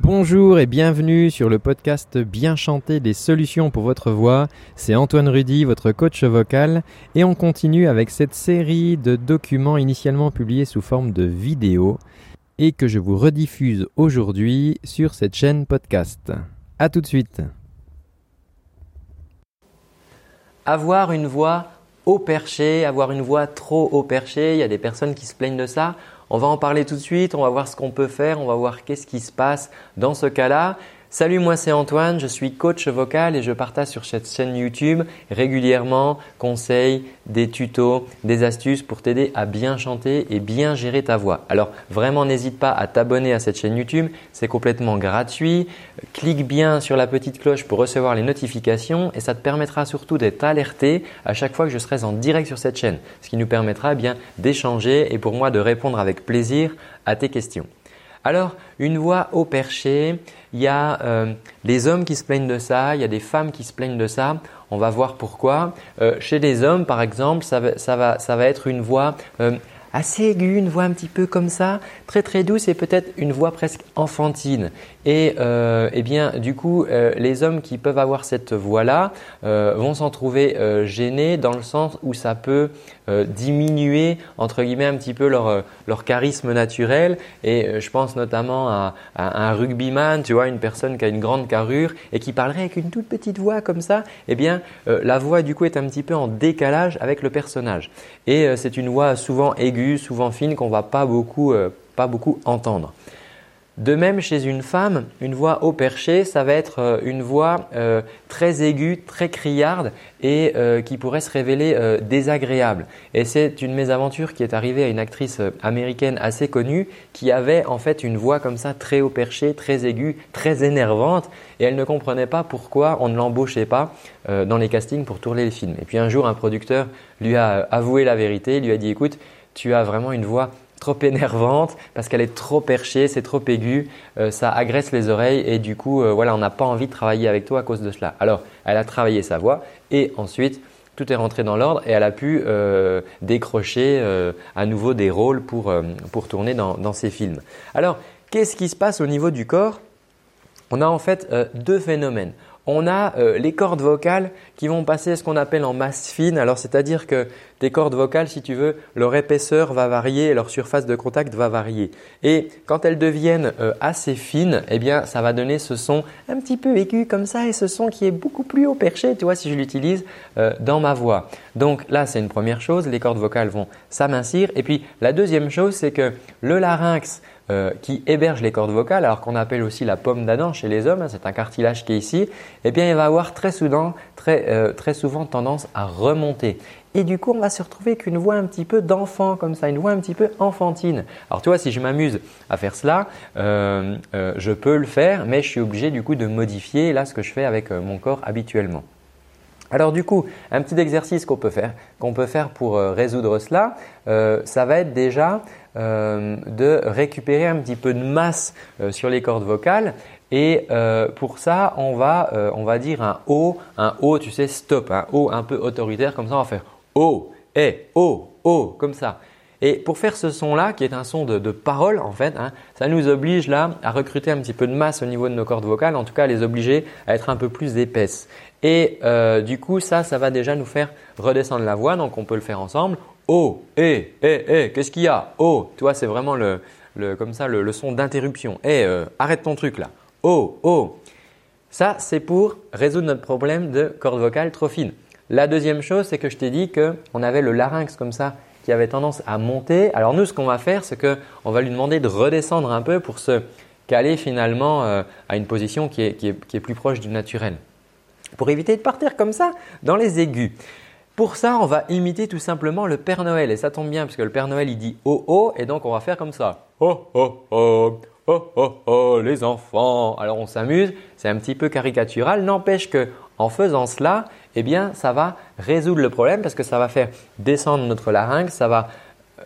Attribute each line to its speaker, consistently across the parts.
Speaker 1: Bonjour et bienvenue sur le podcast Bien chanter des solutions pour votre voix. C'est Antoine Rudy, votre coach vocal, et on continue avec cette série de documents initialement publiés sous forme de vidéo et que je vous rediffuse aujourd'hui sur cette chaîne podcast. A tout de suite.
Speaker 2: Avoir une voix haut perché, avoir une voix trop haut perché, il y a des personnes qui se plaignent de ça. On va en parler tout de suite, on va voir ce qu'on peut faire, on va voir qu'est-ce qui se passe dans ce cas-là. Salut, moi c'est Antoine, je suis coach vocal et je partage sur cette chaîne YouTube régulièrement conseils, des tutos, des astuces pour t'aider à bien chanter et bien gérer ta voix. Alors vraiment n'hésite pas à t'abonner à cette chaîne YouTube, c'est complètement gratuit. Clique bien sur la petite cloche pour recevoir les notifications et ça te permettra surtout d'être alerté à chaque fois que je serai en direct sur cette chaîne, ce qui nous permettra eh bien d'échanger et pour moi de répondre avec plaisir à tes questions. Alors, une voix au perché, il y a euh, des hommes qui se plaignent de ça, il y a des femmes qui se plaignent de ça. On va voir pourquoi. Euh, chez les hommes, par exemple, ça va, être une voix euh, assez aiguë, une voix un petit peu comme ça, très très douce et peut-être une voix presque enfantine. Et euh, eh bien, du coup, euh, les hommes qui peuvent avoir cette voix-là euh, vont s'en trouver gênés dans le sens où ça peut diminuer entre guillemets un petit peu leur, leur charisme naturel. Et je pense notamment à, à, un rugbyman, tu vois, une personne qui a une grande carrure et qui parlerait avec une toute petite voix comme ça. Eh bien, la voix du coup est un petit peu en décalage avec le personnage. Et c'est une voix souvent aiguë, souvent fine qu'on va pas beaucoup, pas beaucoup entendre. De même, chez une femme, une voix haut perché, ça va être euh, une voix euh, très aiguë, très criarde et euh, qui pourrait se révéler désagréable. Et c'est une mésaventure qui est arrivée à une actrice américaine assez connue qui avait en fait une voix comme ça très haut perché, très aiguë, très énervante et elle ne comprenait pas pourquoi on ne l'embauchait pas dans les castings pour tourner les films. Et puis un jour, un producteur lui a avoué la vérité, lui a dit écoute, tu as vraiment une voix trop énervante parce qu'elle est trop perchée, c'est trop aigu, euh, ça agresse les oreilles et du coup, euh, voilà, on n'a pas envie de travailler avec toi à cause de cela. Alors, elle a travaillé sa voix et ensuite, tout est rentré dans l'ordre et elle a pu euh, décrocher à nouveau des rôles pour, tourner dans, dans ses films. Alors, qu'est-ce qui se passe au niveau du corps? On a en fait deux phénomènes on a euh, les cordes vocales qui vont passer ce qu'on appelle en masse fine. Alors c'est-à-dire que tes cordes vocales, si tu veux, leur épaisseur va varier leur surface de contact va varier. Et quand elles deviennent euh, assez fines, eh bien ça va donner ce son un petit peu aigu comme ça et ce son qui est beaucoup plus haut perché, tu vois, si je l'utilise euh, dans ma voix. Donc là, c'est une première chose, les cordes vocales vont s'amincir. Et puis la deuxième chose, c'est que le larynx euh, qui héberge les cordes vocales, alors qu'on appelle aussi la pomme d'Adam chez les hommes, hein, c'est un cartilage qui est ici, eh bien il va avoir très, soudain, très, euh, très souvent tendance à remonter. Et du coup, on va se retrouver avec une voix un petit peu d'enfant comme ça, une voix un petit peu enfantine. Alors tu vois, si je m'amuse à faire cela, euh, je peux le faire, mais je suis obligé du coup de modifier là ce que je fais avec mon corps habituellement. Alors du coup, un petit exercice qu'on peut faire, qu'on peut faire pour résoudre cela, ça va être déjà euh, de récupérer un petit peu de masse euh, sur les cordes vocales. Et euh, pour ça, on va, on va dire un O, un O, tu sais, stop, un O un peu autoritaire, comme ça on va faire O, et O, O, comme ça. Et pour faire ce son-là, qui est un son de, parole en fait, hein, ça nous oblige là à recruter un petit peu de masse au niveau de nos cordes vocales, en tout cas à les obliger à être un peu plus épaisses. Et du coup, ça, ça va déjà nous faire redescendre la voix, donc on peut le faire ensemble. Oh, eh, eh, eh, qu'est-ce qu'il y a? Oh, tu vois, c'est vraiment le, comme ça, le, son d'interruption. Eh, euh, arrête ton truc là. Oh, oh. Ça, c'est pour résoudre notre problème de corde vocale trop fine. La deuxième chose, c'est que je t'ai dit qu'on avait le larynx comme ça qui avait tendance à monter. Alors nous, ce qu'on va faire, c'est qu'on va lui demander de redescendre un peu pour se caler finalement euh, à une position qui est, qui est plus proche du naturel. Pour éviter de partir comme ça dans les aigus. Pour ça, on va imiter tout simplement le Père Noël. Et ça tombe bien parce que le Père Noël, il dit oh oh. Et donc, on va faire comme ça. Oh oh oh. Oh oh oh, les enfants. Alors, on s'amuse. C'est un petit peu caricatural. N'empêche que en faisant cela, eh bien, ça va résoudre le problème parce que ça va faire descendre notre larynx. Ça va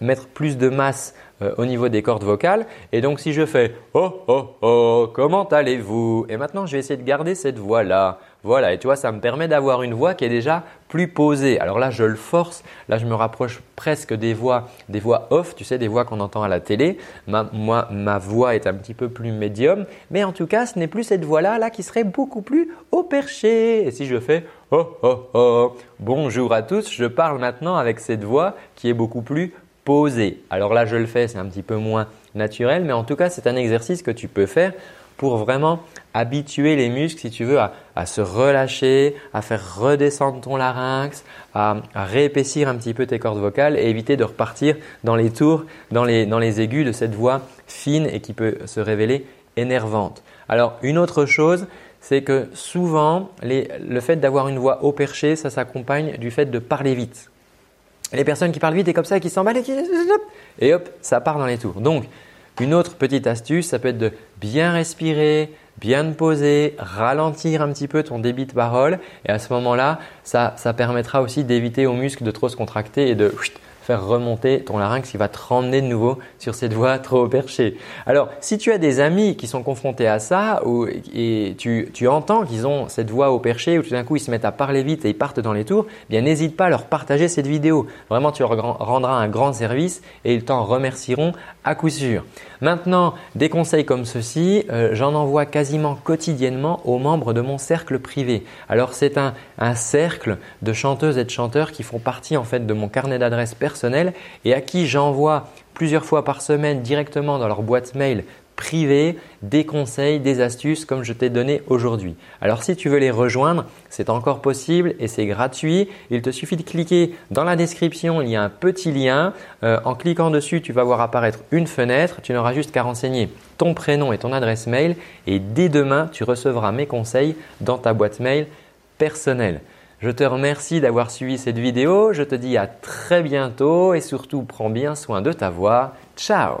Speaker 2: mettre plus de masse euh, au niveau des cordes vocales. Et donc si je fais oh oh oh, comment allez-vous? Et maintenant je vais essayer de garder cette voix-là. Voilà, et tu vois, ça me permet d'avoir une voix qui est déjà plus posée. Alors là, je le force. Là, je me rapproche presque des voix, des voix off, tu sais, des voix qu'on entend à la télé. Ma, moi, ma voix est un petit peu plus médium, mais en tout cas, ce n'est plus cette voix-là, là, qui serait beaucoup plus au perché. Et si je fais oh oh bonjour à tous, je parle maintenant avec cette voix qui est beaucoup plus posée. Alors là, je le fais, c'est un petit peu moins naturel, mais en tout cas, c'est un exercice que tu peux faire pour vraiment habituer les muscles, si tu veux, à, se relâcher, à faire redescendre ton larynx, à, réépaissir un petit peu tes cordes vocales et éviter de repartir dans les tours, dans les aigus de cette voix fine et qui peut se révéler énervante. Alors, une autre chose, c'est que souvent, le fait d'avoir une voix haut perché, ça s'accompagne du fait de parler vite. Les personnes qui parlent vite et comme ça, qui s'emballent et hop, ça part dans les tours. Donc, une autre petite astuce, ça peut être de bien respirer, bien te poser, ralentir un petit peu ton débit de parole. Et à ce moment-là, ça, ça permettra aussi d'éviter aux muscles de trop se contracter et de faire remonter ton larynx qui va te ramener de nouveau sur cette voix trop perchée. Alors, si tu as des amis qui sont confrontés à ça ou, et tu, tu entends qu'ils ont cette voix au perché ou tout d'un coup ils se mettent à parler vite et ils partent dans les tours, eh bien n'hésite pas à leur partager cette vidéo. Vraiment, tu leur rendras un grand service et ils t'en remercieront à coup sûr. Maintenant, des conseils comme ceci, euh, j'en envoie quasiment quotidiennement aux membres de mon cercle privé. Alors, c'est un, un cercle de chanteuses et de chanteurs qui font partie en fait de mon carnet d'adresses et à qui j'envoie plusieurs fois par semaine directement dans leur boîte mail privée des conseils, des astuces comme je t'ai donné aujourd'hui. Alors si tu veux les rejoindre, c'est encore possible et c'est gratuit. Il te suffit de cliquer dans la description, il y a un petit lien. Euh, en cliquant dessus, tu vas voir apparaître une fenêtre. Tu n'auras juste qu'à renseigner ton prénom et ton adresse mail et dès demain, tu recevras mes conseils dans ta boîte mail personnelle. Je te remercie d'avoir suivi cette vidéo. Je te dis à très bientôt et surtout prends bien soin de ta voix. Ciao